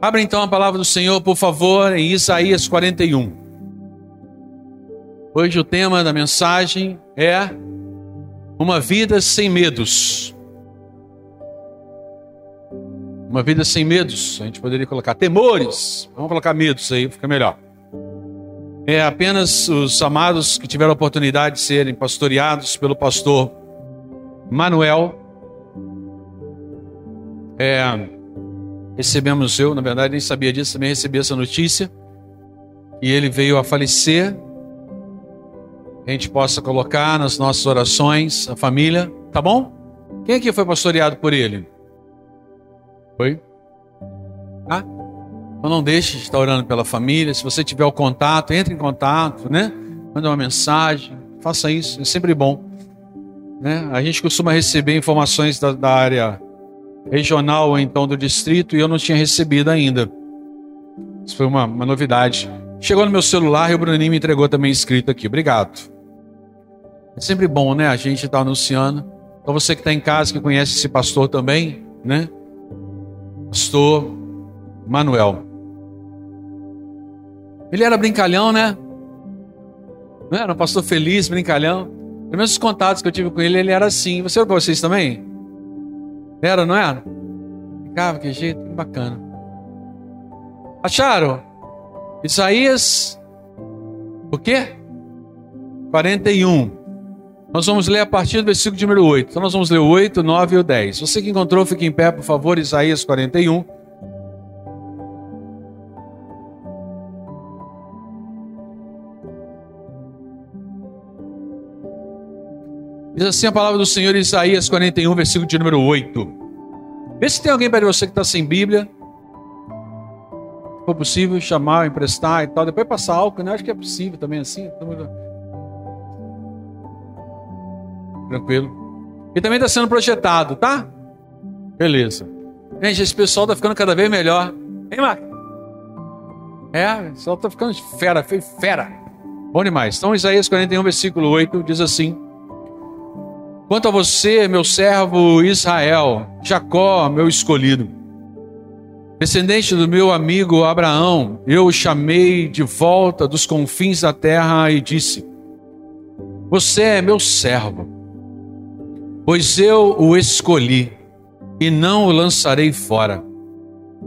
Abra então a palavra do Senhor, por favor, em Isaías 41. Hoje o tema da mensagem é Uma vida sem medos. Uma vida sem medos. A gente poderia colocar temores. Vamos colocar medos aí, fica melhor. É apenas os amados que tiveram a oportunidade de serem pastoreados pelo pastor Manuel. É, recebemos eu, na verdade, nem sabia disso, também recebi essa notícia. E ele veio a falecer. A gente possa colocar nas nossas orações a família, tá bom? Quem aqui foi pastoreado por ele? Foi? Ah? Então não deixe de estar orando pela família. Se você tiver o contato, entre em contato, né? Manda uma mensagem, faça isso, é sempre bom. Né? A gente costuma receber informações da, da área regional então do distrito e eu não tinha recebido ainda. Isso foi uma, uma novidade. Chegou no meu celular e o Bruninho me entregou também escrito aqui. Obrigado. É sempre bom, né? A gente estar tá anunciando. Então você que está em casa, que conhece esse pastor também, né? Pastor Manuel. Ele era brincalhão, né? Não era um pastor feliz, brincalhão. Pelo menos os contatos que eu tive com ele, ele era assim. Você era para vocês também? Era, não era? Ficava, que jeito, bacana. Acharam? Isaías, o quê? 41. Nós vamos ler a partir do versículo de número 8. Então nós vamos ler o 8, 9 e o 10. Você que encontrou, fique em pé, por favor, Isaías 41. Diz assim a palavra do Senhor em Isaías 41, versículo de número 8. Vê se tem alguém de você que está sem Bíblia. Se for possível, chamar, emprestar e tal. Depois passar álcool, né? Acho que é possível também assim. Tranquilo. E também está sendo projetado, tá? Beleza. Gente, esse pessoal está ficando cada vez melhor. Hein, Marco? É, o pessoal está ficando fera, fera. Bom demais. Então, Isaías 41, versículo 8 diz assim. Quanto a você, meu servo Israel, Jacó, meu escolhido, descendente do meu amigo Abraão, eu o chamei de volta dos confins da terra e disse: Você é meu servo, pois eu o escolhi e não o lançarei fora.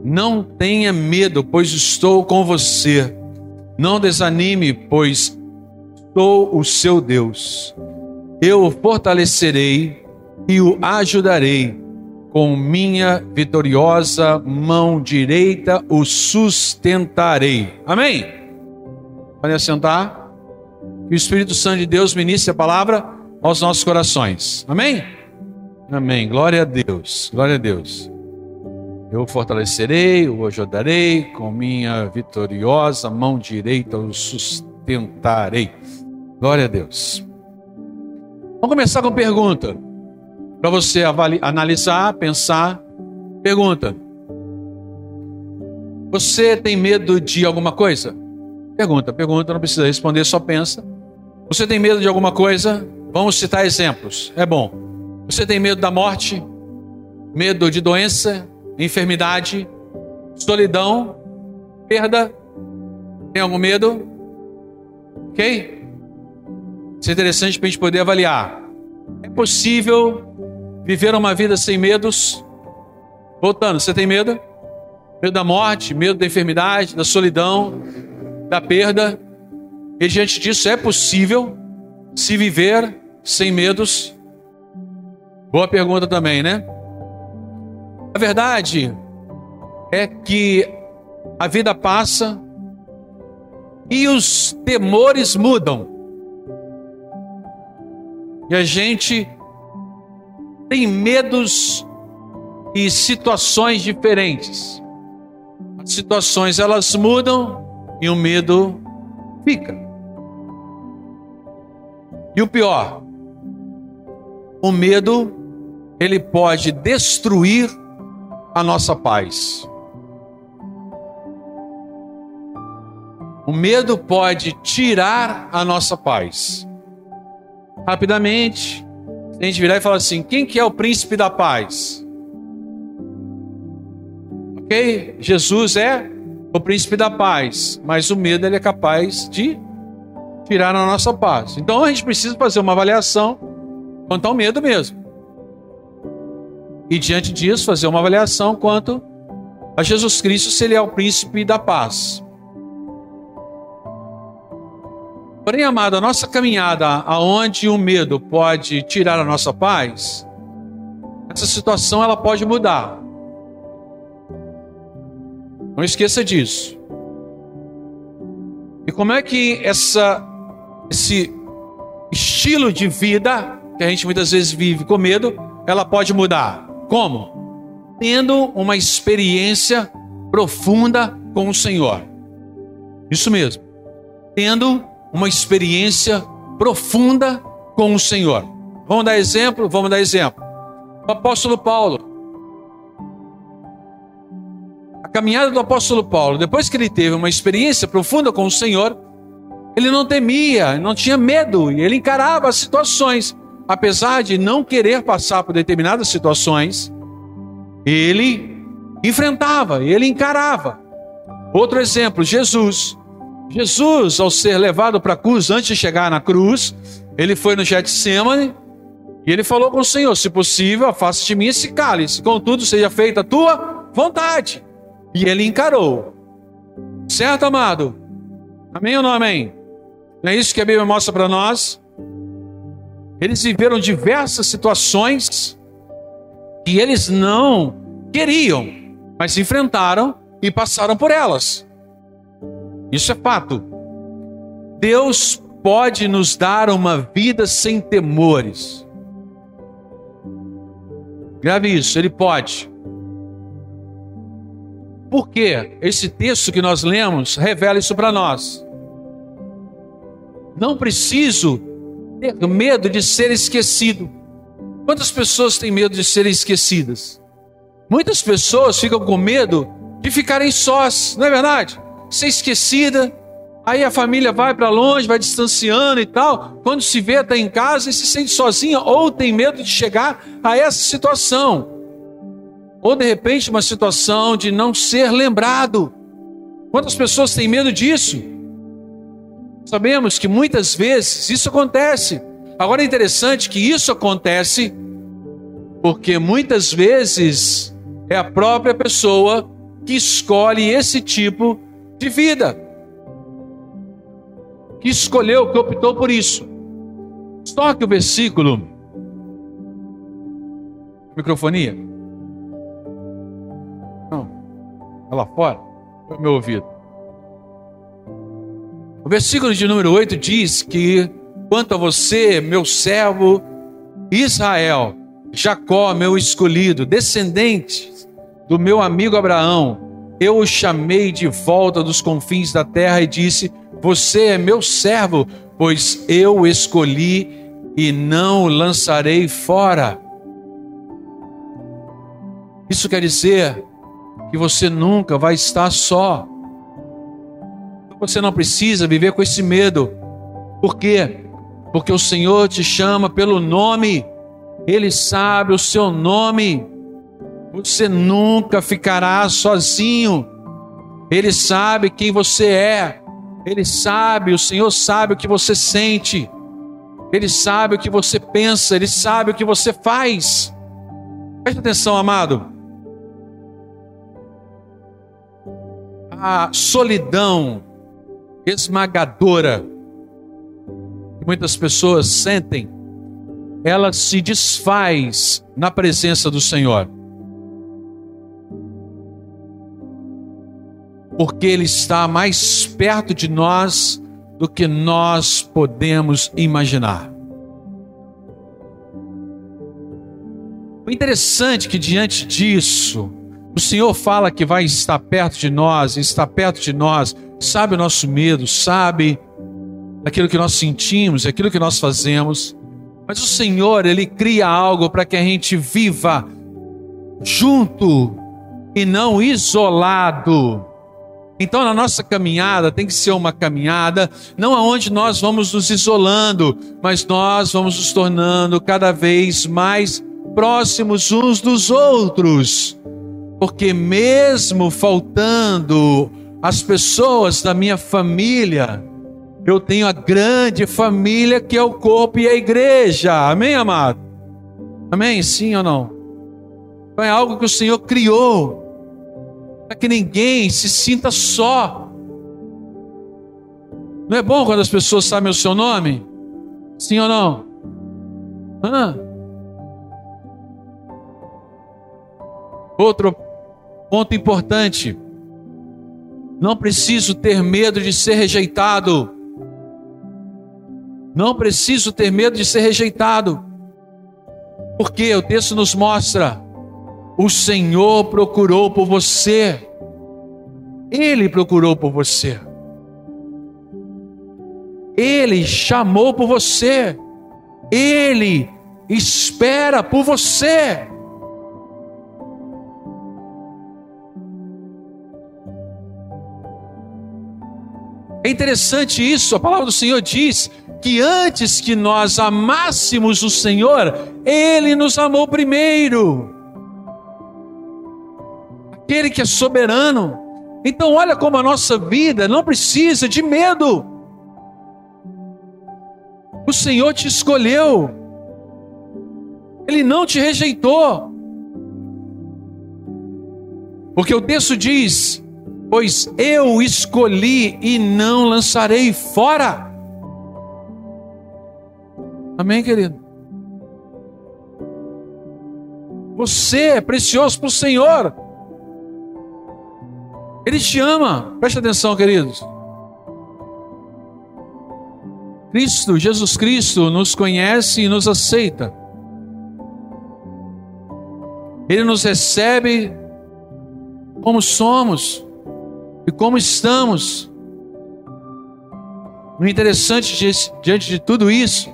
Não tenha medo, pois estou com você. Não desanime, pois sou o seu Deus eu o fortalecerei e o ajudarei. Com minha vitoriosa mão direita o sustentarei. Amém? Pode assentar. Que o Espírito Santo de Deus ministre a palavra aos nossos corações. Amém? Amém. Glória a Deus. Glória a Deus. Eu o fortalecerei, o ajudarei, com minha vitoriosa mão direita o sustentarei. Glória a Deus. Vamos começar com pergunta. Para você analisar, pensar. Pergunta: Você tem medo de alguma coisa? Pergunta, pergunta, não precisa responder, só pensa. Você tem medo de alguma coisa? Vamos citar exemplos. É bom. Você tem medo da morte? Medo de doença, enfermidade, solidão, perda? Tem algum medo? Ok? Isso é interessante para a gente poder avaliar. É possível viver uma vida sem medos? Voltando, você tem medo? Medo da morte, medo da enfermidade, da solidão, da perda. E diante disso é possível se viver sem medos? Boa pergunta também, né? A verdade é que a vida passa e os temores mudam. E a gente tem medos e situações diferentes. As situações elas mudam e o medo fica. E o pior, o medo ele pode destruir a nossa paz. O medo pode tirar a nossa paz rapidamente, a gente virar e falar assim: quem que é o príncipe da paz? Ok? Jesus é o príncipe da paz, mas o medo ele é capaz de tirar a nossa paz. Então a gente precisa fazer uma avaliação quanto ao medo mesmo. E diante disso, fazer uma avaliação quanto a Jesus Cristo, se ele é o príncipe da paz. Porém, amado, a nossa caminhada aonde o medo pode tirar a nossa paz, essa situação ela pode mudar. Não esqueça disso. E como é que essa, esse estilo de vida que a gente muitas vezes vive com medo, ela pode mudar? Como? Tendo uma experiência profunda com o Senhor. Isso mesmo. Tendo uma experiência profunda com o Senhor. Vamos dar exemplo? Vamos dar exemplo. O apóstolo Paulo. A caminhada do apóstolo Paulo, depois que ele teve uma experiência profunda com o Senhor, ele não temia, não tinha medo, e ele encarava as situações, apesar de não querer passar por determinadas situações, ele enfrentava, ele encarava. Outro exemplo, Jesus. Jesus, ao ser levado para a cruz, antes de chegar na cruz, ele foi no Getsemane e ele falou com o Senhor: Se possível, afaste de mim esse cálice, contudo, seja feita a tua vontade. E ele encarou. Certo, amado? Amém ou não amém? Não é isso que a Bíblia mostra para nós? Eles viveram diversas situações que eles não queriam, mas enfrentaram e passaram por elas. Isso é fato. Deus pode nos dar uma vida sem temores. Grave isso, Ele pode. Porque esse texto que nós lemos revela isso para nós. Não preciso ter medo de ser esquecido. Quantas pessoas têm medo de serem esquecidas? Muitas pessoas ficam com medo de ficarem sós, não é verdade? Ser esquecida, aí a família vai para longe, vai distanciando e tal. Quando se vê, está em casa e se sente sozinha, ou tem medo de chegar a essa situação. Ou de repente uma situação de não ser lembrado. Quantas pessoas têm medo disso? Sabemos que muitas vezes isso acontece. Agora é interessante que isso acontece porque muitas vezes é a própria pessoa que escolhe esse tipo de vida. Que escolheu, que optou por isso. Só que o versículo. Microfonia? Não. É lá fora? Foi meu ouvido. O versículo de número 8 diz que, quanto a você, meu servo Israel, Jacó, meu escolhido, descendente do meu amigo Abraão, eu o chamei de volta dos confins da terra e disse: Você é meu servo, pois eu escolhi e não o lançarei fora. Isso quer dizer que você nunca vai estar só. Você não precisa viver com esse medo. Por quê? Porque o Senhor te chama pelo nome, Ele sabe o seu nome. Você nunca ficará sozinho. Ele sabe quem você é. Ele sabe, o Senhor sabe o que você sente. Ele sabe o que você pensa, ele sabe o que você faz. Preste atenção, amado. A solidão esmagadora que muitas pessoas sentem, ela se desfaz na presença do Senhor. Porque Ele está mais perto de nós do que nós podemos imaginar. O interessante é que diante disso, o Senhor fala que vai estar perto de nós, está perto de nós, sabe o nosso medo, sabe aquilo que nós sentimos, aquilo que nós fazemos. Mas o Senhor, Ele cria algo para que a gente viva junto e não isolado. Então, na nossa caminhada tem que ser uma caminhada não aonde nós vamos nos isolando, mas nós vamos nos tornando cada vez mais próximos uns dos outros. Porque mesmo faltando as pessoas da minha família, eu tenho a grande família que é o corpo e a igreja. Amém, amado? Amém? Sim ou não? Então é algo que o Senhor criou para que ninguém se sinta só. Não é bom quando as pessoas sabem o seu nome? Sim ou não? Outro ponto importante. Não preciso ter medo de ser rejeitado. Não preciso ter medo de ser rejeitado. Porque o texto nos mostra: o Senhor procurou por você. Ele procurou por você. Ele chamou por você. Ele espera por você. É interessante isso, a palavra do Senhor diz que antes que nós amássemos o Senhor, Ele nos amou primeiro. Aquele que é soberano. Então, olha como a nossa vida não precisa de medo. O Senhor te escolheu, Ele não te rejeitou. Porque o texto diz: Pois eu escolhi e não lançarei fora. Amém, querido? Você é precioso para o Senhor. Ele te ama. Preste atenção, queridos. Cristo, Jesus Cristo, nos conhece e nos aceita. Ele nos recebe como somos e como estamos. O interessante diante de tudo isso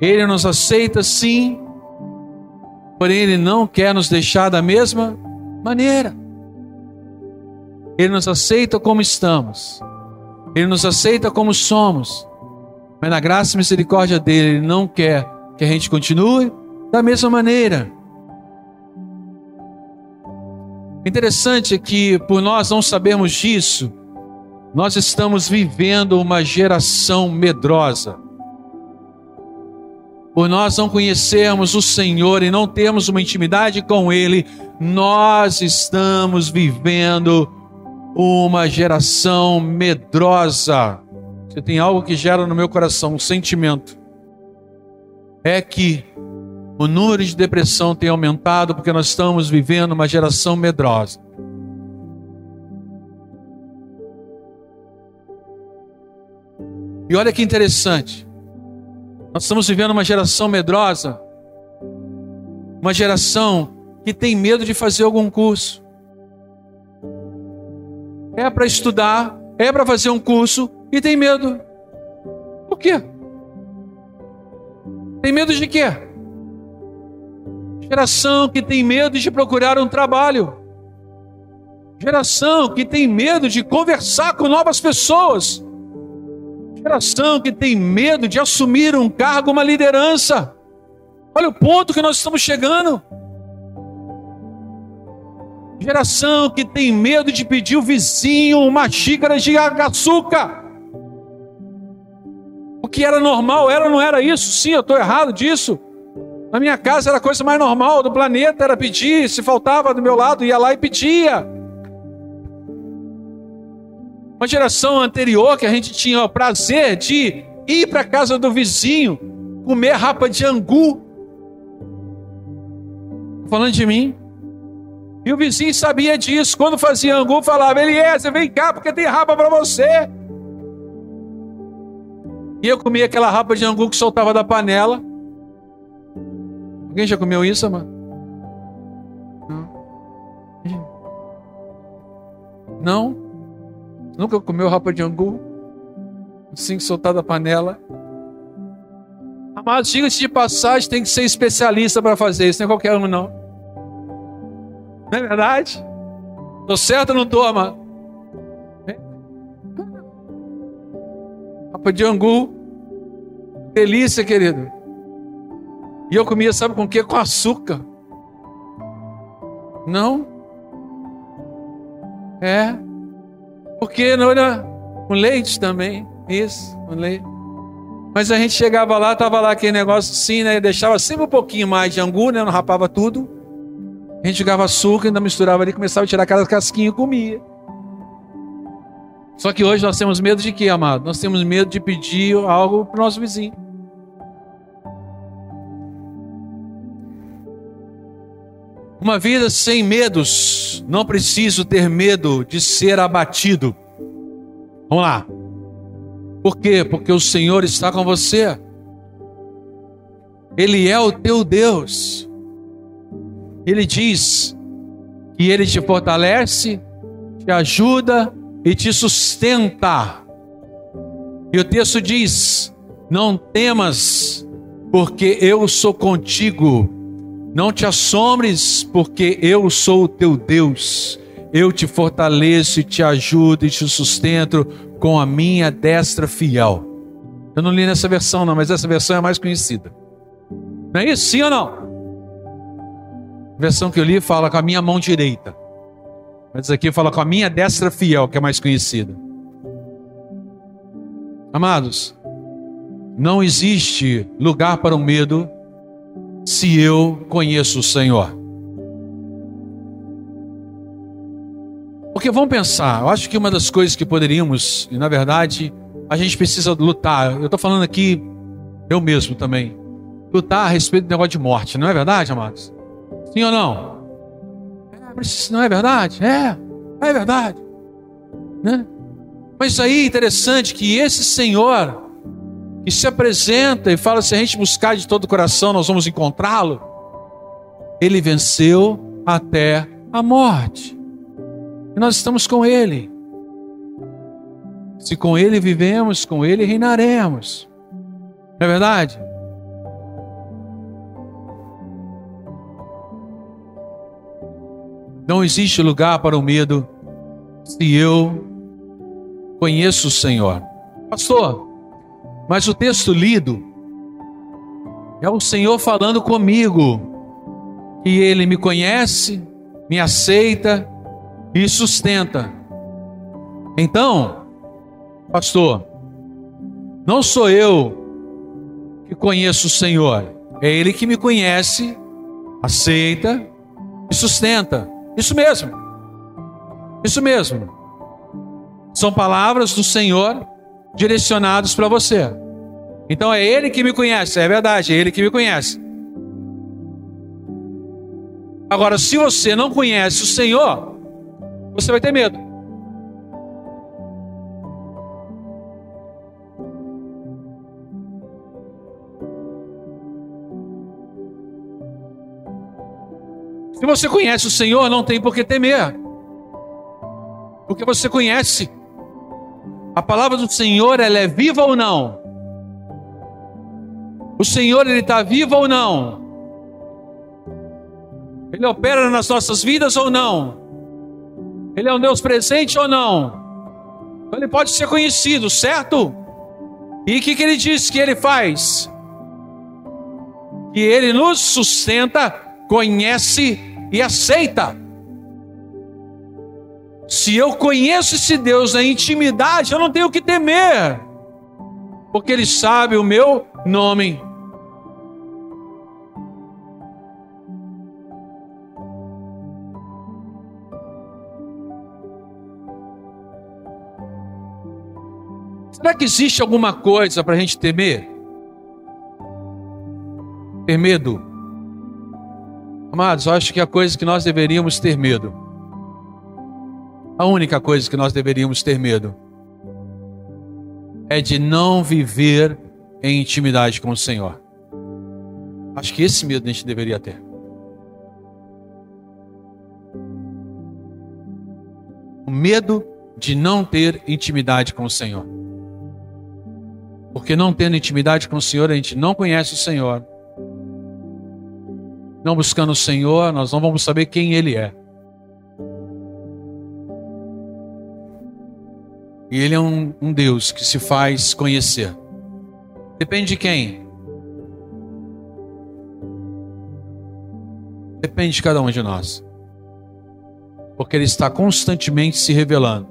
ele nos aceita sim, porém Ele não quer nos deixar da mesma maneira. Ele nos aceita como estamos, Ele nos aceita como somos, mas na graça e misericórdia dele, Ele não quer que a gente continue da mesma maneira. Interessante é que, por nós não sabermos disso, nós estamos vivendo uma geração medrosa. Por nós não conhecermos o Senhor e não termos uma intimidade com Ele, nós estamos vivendo uma geração medrosa. Você tem algo que gera no meu coração um sentimento. É que o número de depressão tem aumentado porque nós estamos vivendo uma geração medrosa. E olha que interessante. Nós estamos vivendo uma geração medrosa, uma geração que tem medo de fazer algum curso. É para estudar, é para fazer um curso e tem medo. Por quê? Tem medo de quê? Geração que tem medo de procurar um trabalho. Geração que tem medo de conversar com novas pessoas. Geração que tem medo de assumir um cargo, uma liderança. Olha o ponto que nós estamos chegando. Geração que tem medo de pedir o vizinho uma xícara de açúcar. O que era normal era não era isso? Sim, eu estou errado disso. Na minha casa era a coisa mais normal do planeta, era pedir. Se faltava do meu lado, ia lá e pedia. Uma geração anterior que a gente tinha o prazer de ir para a casa do vizinho, comer rapa de angu. Falando de mim. E o vizinho sabia disso. Quando fazia angu, falava: Eliezer, vem cá, porque tem rapa para você. E eu comia aquela rapa de angu que soltava da panela. Alguém já comeu isso, mano? Não? Nunca comeu rapa de angu? Assim, soltado da panela. Amados, diga-se de passagem, tem que ser especialista para fazer isso, não é qualquer um, não. Não é verdade? Tô certo ou não tô, amado? De angu. Delícia, querido. E eu comia, sabe com o que? Com açúcar. Não. É. Porque não era com leite também. Isso, com leite. Mas a gente chegava lá, tava lá aquele negócio assim, né? Deixava sempre um pouquinho mais de angu, né? Não rapava tudo. A gente jogava açúcar, ainda misturava ali, começava a tirar aquela casquinha e comia. Só que hoje nós temos medo de quê, amado? Nós temos medo de pedir algo para o nosso vizinho. Uma vida sem medos, não preciso ter medo de ser abatido. Vamos lá. Por quê? Porque o Senhor está com você. Ele é o teu Deus. Ele diz que ele te fortalece, te ajuda e te sustenta. E o texto diz: Não temas, porque eu sou contigo. Não te assombres, porque eu sou o teu Deus. Eu te fortaleço e te ajudo e te sustento com a minha destra fiel. Eu não li nessa versão, não, mas essa versão é mais conhecida. Não é isso? Sim ou não? A versão que eu li fala com a minha mão direita. Mas aqui fala com a minha destra fiel, que é mais conhecida. Amados, não existe lugar para o medo se eu conheço o Senhor. Porque vamos pensar, eu acho que uma das coisas que poderíamos, e na verdade, a gente precisa lutar. Eu estou falando aqui, eu mesmo também, lutar a respeito do negócio de morte, não é verdade, amados? Sim ou não? Não é verdade? É, é verdade. Né? Mas aí é interessante que esse Senhor que se apresenta e fala: se a gente buscar de todo o coração, nós vamos encontrá-lo. Ele venceu até a morte. E nós estamos com Ele. Se com Ele vivemos, com Ele reinaremos. Não é verdade? Não existe lugar para o medo se eu conheço o Senhor. Pastor, mas o texto lido é o Senhor falando comigo, que Ele me conhece, me aceita e sustenta. Então, pastor, não sou eu que conheço o Senhor, é Ele que me conhece, aceita e sustenta. Isso mesmo, isso mesmo. São palavras do Senhor direcionadas para você. Então é Ele que me conhece, é verdade, é Ele que me conhece. Agora, se você não conhece o Senhor, você vai ter medo. Se você conhece o Senhor, não tem por que temer. Porque você conhece. A palavra do Senhor, ela é viva ou não? O Senhor, ele está vivo ou não? Ele opera nas nossas vidas ou não? Ele é um Deus presente ou não? Então ele pode ser conhecido, certo? E o que, que ele diz que ele faz? Que ele nos sustenta, conhece e aceita. Se eu conheço esse Deus na intimidade, eu não tenho que temer, porque Ele sabe o meu nome. Será que existe alguma coisa para a gente temer? Ter medo? Amados, eu acho que a coisa que nós deveríamos ter medo, a única coisa que nós deveríamos ter medo, é de não viver em intimidade com o Senhor. Acho que esse medo a gente deveria ter. O medo de não ter intimidade com o Senhor. Porque não tendo intimidade com o Senhor, a gente não conhece o Senhor. Não buscando o Senhor, nós não vamos saber quem Ele é. E Ele é um, um Deus que se faz conhecer. Depende de quem? Depende de cada um de nós. Porque Ele está constantemente se revelando.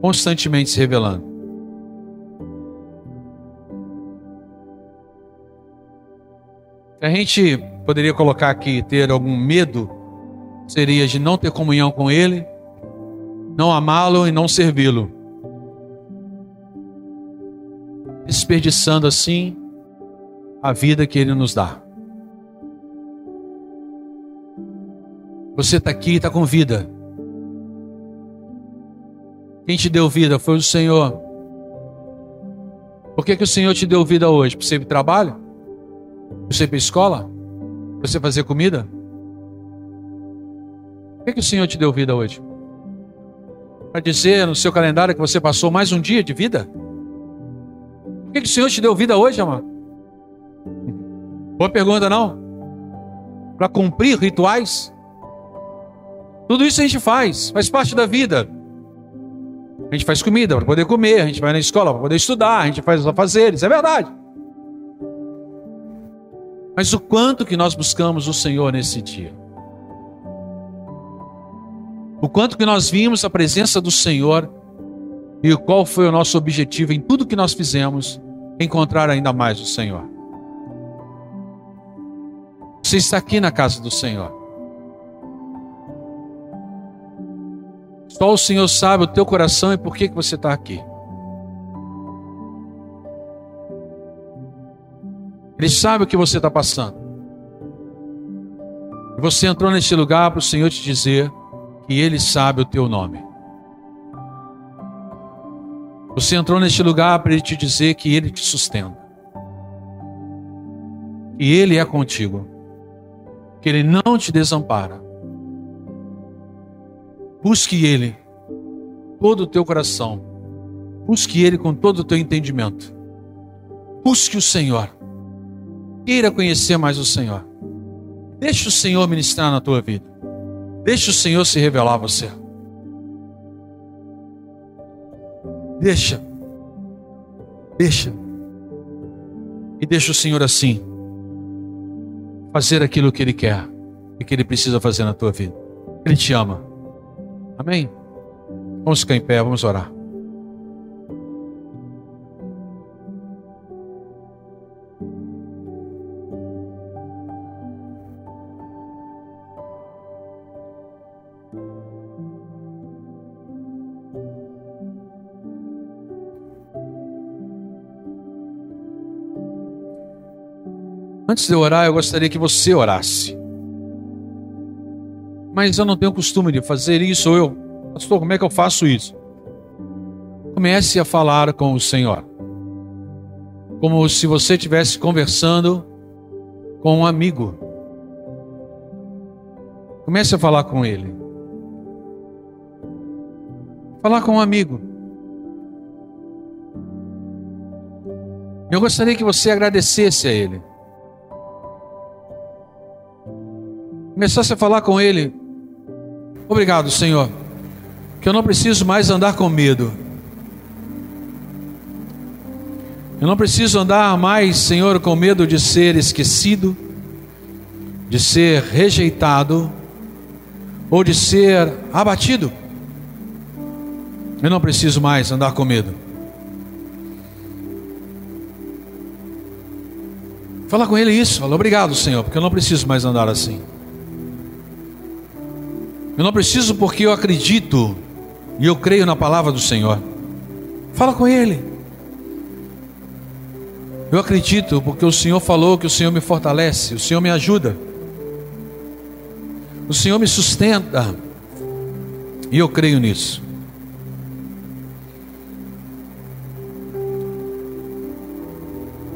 Constantemente se revelando. A gente poderia colocar aqui ter algum medo, seria de não ter comunhão com Ele, não amá-lo e não servi-lo. Desperdiçando assim a vida que Ele nos dá. Você está aqui e está com vida. Quem te deu vida foi o Senhor. Por que, que o Senhor te deu vida hoje? Para você ir para o trabalho? Para você ir para a escola? Você fazer comida? Por que, que o Senhor te deu vida hoje? Para dizer no seu calendário que você passou mais um dia de vida? Por que, que o Senhor te deu vida hoje, amado? Boa pergunta, não? Para cumprir rituais? Tudo isso a gente faz, faz parte da vida. A gente faz comida para poder comer, a gente vai na escola para poder estudar, a gente faz os afazeres, é verdade. Mas o quanto que nós buscamos o Senhor nesse dia? O quanto que nós vimos a presença do Senhor e qual foi o nosso objetivo em tudo que nós fizemos, encontrar ainda mais o Senhor. Você está aqui na casa do Senhor. Só o Senhor sabe o teu coração e por que, que você está aqui. Ele sabe o que você está passando. Você entrou neste lugar para o Senhor te dizer que Ele sabe o teu nome. Você entrou neste lugar para Ele te dizer que Ele te sustenta. Que Ele é contigo. Que Ele não te desampara. Busque Ele, todo o teu coração. Busque Ele com todo o teu entendimento. Busque o Senhor. Queira conhecer mais o Senhor. Deixe o Senhor ministrar na tua vida. Deixe o Senhor se revelar a você. Deixa. Deixa. E deixa o Senhor assim. Fazer aquilo que Ele quer e que Ele precisa fazer na tua vida. Ele te ama. Amém? Vamos ficar em pé, vamos orar. Antes de eu orar, eu gostaria que você orasse mas eu não tenho costume de fazer isso. Ou eu, pastor, como é que eu faço isso? Comece a falar com o Senhor, como se você estivesse conversando com um amigo. Comece a falar com ele. Falar com um amigo. Eu gostaria que você agradecesse a ele. Começasse a falar com ele Obrigado, Senhor, que eu não preciso mais andar com medo. Eu não preciso andar mais, Senhor, com medo de ser esquecido, de ser rejeitado ou de ser abatido. Eu não preciso mais andar com medo. Fala com ele isso, fala obrigado, Senhor, porque eu não preciso mais andar assim. Eu não preciso porque eu acredito e eu creio na palavra do Senhor. Fala com Ele. Eu acredito porque o Senhor falou que o Senhor me fortalece, o Senhor me ajuda, o Senhor me sustenta, e eu creio nisso.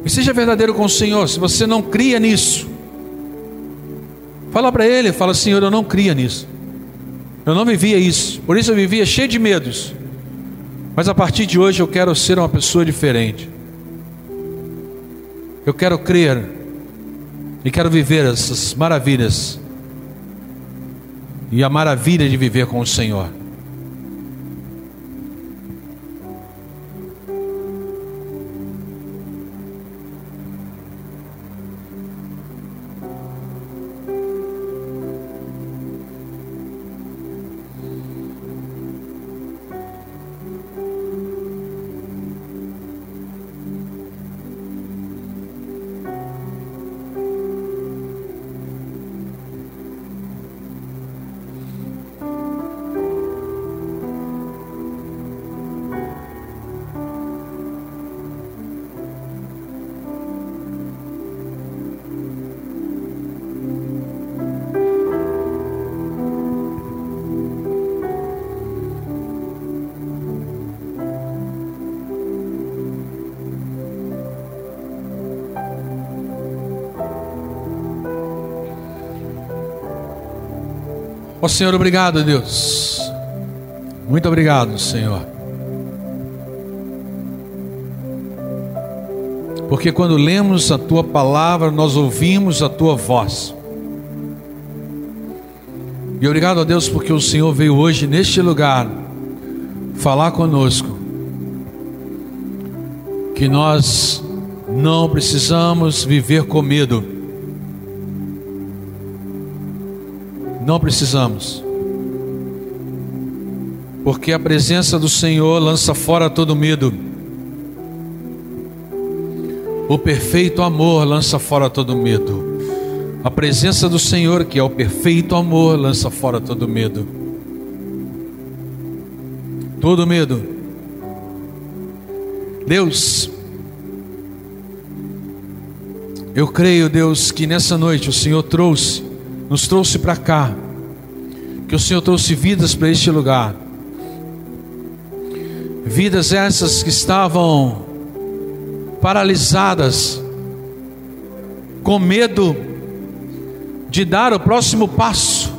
E seja verdadeiro com o Senhor, se você não cria nisso, fala para Ele, fala, Senhor, eu não cria nisso. Eu não vivia isso, por isso eu vivia cheio de medos. Mas a partir de hoje eu quero ser uma pessoa diferente. Eu quero crer e quero viver essas maravilhas. E a maravilha de viver com o Senhor. Ó Senhor, obrigado, Deus. Muito obrigado, Senhor. Porque quando lemos a tua palavra, nós ouvimos a tua voz. E obrigado a Deus porque o Senhor veio hoje neste lugar falar conosco que nós não precisamos viver com medo. Não precisamos. Porque a presença do Senhor lança fora todo medo. O perfeito amor lança fora todo medo. A presença do Senhor, que é o perfeito amor, lança fora todo medo. Todo medo. Deus, eu creio, Deus, que nessa noite o Senhor trouxe, nos trouxe para cá, que o Senhor trouxe vidas para este lugar. Vidas essas que estavam paralisadas, com medo de dar o próximo passo,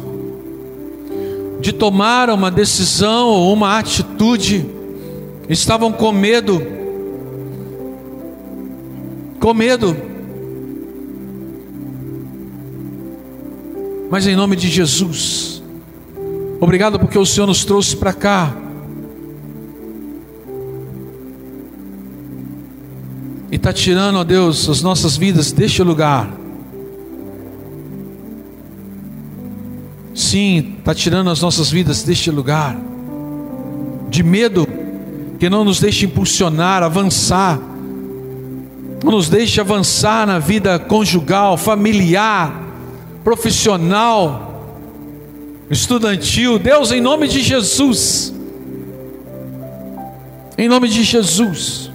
de tomar uma decisão ou uma atitude, estavam com medo, com medo, mas em nome de Jesus, obrigado porque o Senhor nos trouxe para cá. E está tirando, ó Deus, as nossas vidas deste lugar. Sim, está tirando as nossas vidas deste lugar, de medo, que não nos deixe impulsionar, avançar, não nos deixe avançar na vida conjugal, familiar, profissional, estudantil. Deus, em nome de Jesus, em nome de Jesus.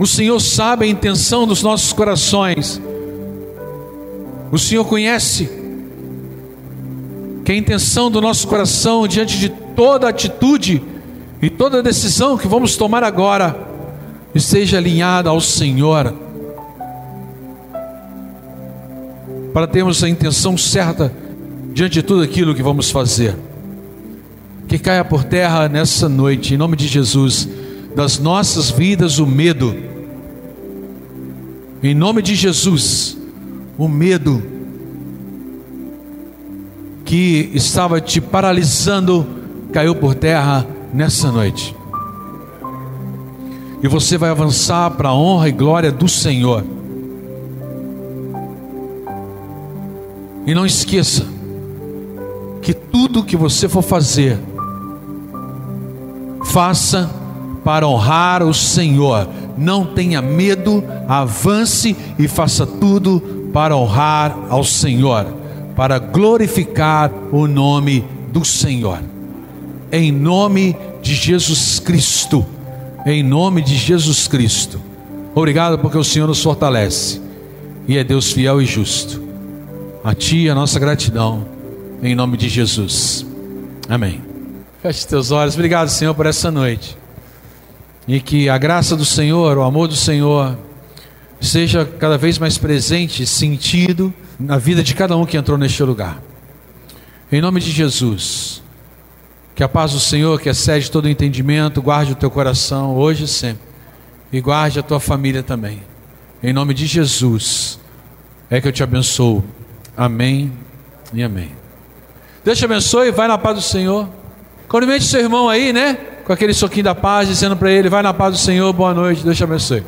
O Senhor sabe a intenção dos nossos corações. O Senhor conhece que a intenção do nosso coração diante de toda atitude e toda decisão que vamos tomar agora esteja alinhada ao Senhor. Para termos a intenção certa diante de tudo aquilo que vamos fazer. Que caia por terra nessa noite, em nome de Jesus, das nossas vidas o medo. Em nome de Jesus o medo que estava te paralisando caiu por terra nessa noite. E você vai avançar para a honra e glória do Senhor. E não esqueça que tudo que você for fazer, faça para honrar o Senhor. Não tenha medo, avance e faça tudo para honrar ao Senhor, para glorificar o nome do Senhor. Em nome de Jesus Cristo. Em nome de Jesus Cristo. Obrigado porque o Senhor nos fortalece e é Deus fiel e justo. A Ti a nossa gratidão, em nome de Jesus. Amém. Feche teus olhos. Obrigado, Senhor, por essa noite. E que a graça do Senhor, o amor do Senhor, seja cada vez mais presente, sentido na vida de cada um que entrou neste lugar. Em nome de Jesus, que a paz do Senhor, que excede todo entendimento, guarde o teu coração hoje e sempre, e guarde a tua família também. Em nome de Jesus, é que eu te abençoo. Amém e amém. Deus te abençoe, vai na paz do Senhor. Cumprimente seu irmão aí, né? Com aquele soquinho da paz, dizendo para ele: vai na paz do Senhor, boa noite, Deus te abençoe.